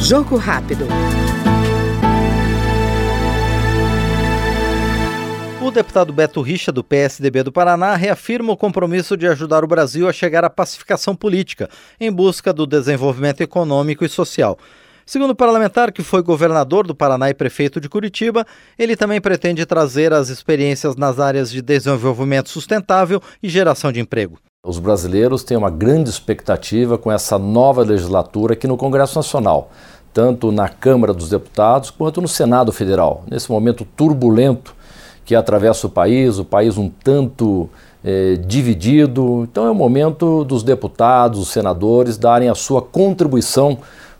Jogo rápido. O deputado Beto Richa, do PSDB do Paraná, reafirma o compromisso de ajudar o Brasil a chegar à pacificação política, em busca do desenvolvimento econômico e social. Segundo o parlamentar, que foi governador do Paraná e prefeito de Curitiba, ele também pretende trazer as experiências nas áreas de desenvolvimento sustentável e geração de emprego. Os brasileiros têm uma grande expectativa com essa nova legislatura aqui no Congresso Nacional, tanto na Câmara dos Deputados quanto no Senado Federal. Nesse momento turbulento que atravessa o país, o país um tanto é, dividido. Então é o momento dos deputados, dos senadores darem a sua contribuição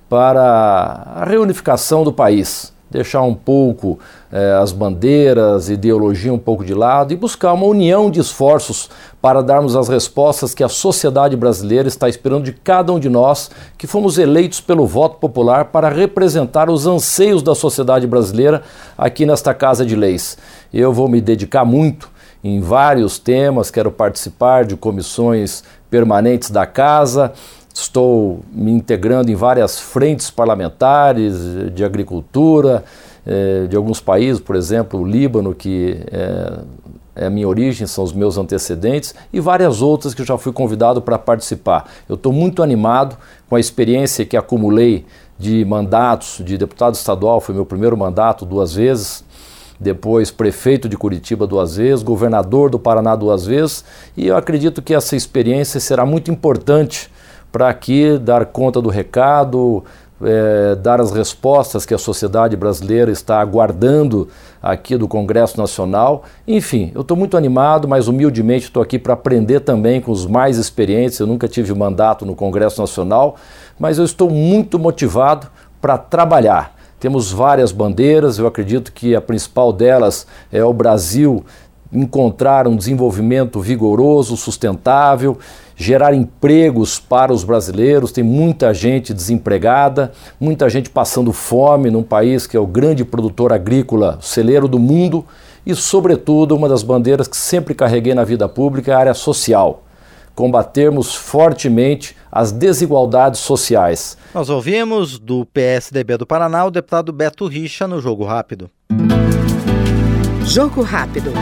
para a reunificação do país. Deixar um pouco é, as bandeiras, ideologia um pouco de lado e buscar uma união de esforços para darmos as respostas que a sociedade brasileira está esperando de cada um de nós, que fomos eleitos pelo voto popular para representar os anseios da sociedade brasileira aqui nesta Casa de Leis. Eu vou me dedicar muito em vários temas, quero participar de comissões permanentes da casa, estou me integrando em várias frentes parlamentares de agricultura, eh, de alguns países, por exemplo, o Líbano, que é, é a minha origem, são os meus antecedentes, e várias outras que já fui convidado para participar. Eu estou muito animado com a experiência que acumulei de mandatos de deputado estadual, foi meu primeiro mandato duas vezes, depois prefeito de Curitiba duas vezes, governador do Paraná duas vezes, e eu acredito que essa experiência será muito importante para aqui dar conta do recado, é, dar as respostas que a sociedade brasileira está aguardando aqui do Congresso Nacional. Enfim, eu estou muito animado, mas humildemente estou aqui para aprender também com os mais experientes. Eu nunca tive mandato no Congresso Nacional, mas eu estou muito motivado para trabalhar. Temos várias bandeiras, eu acredito que a principal delas é o Brasil encontrar um desenvolvimento vigoroso, sustentável gerar empregos para os brasileiros. Tem muita gente desempregada, muita gente passando fome num país que é o grande produtor agrícola celeiro do mundo e, sobretudo, uma das bandeiras que sempre carreguei na vida pública é a área social. Combatermos fortemente as desigualdades sociais. Nós ouvimos do PSDB do Paraná o deputado Beto Richa no Jogo Rápido. Jogo rápido.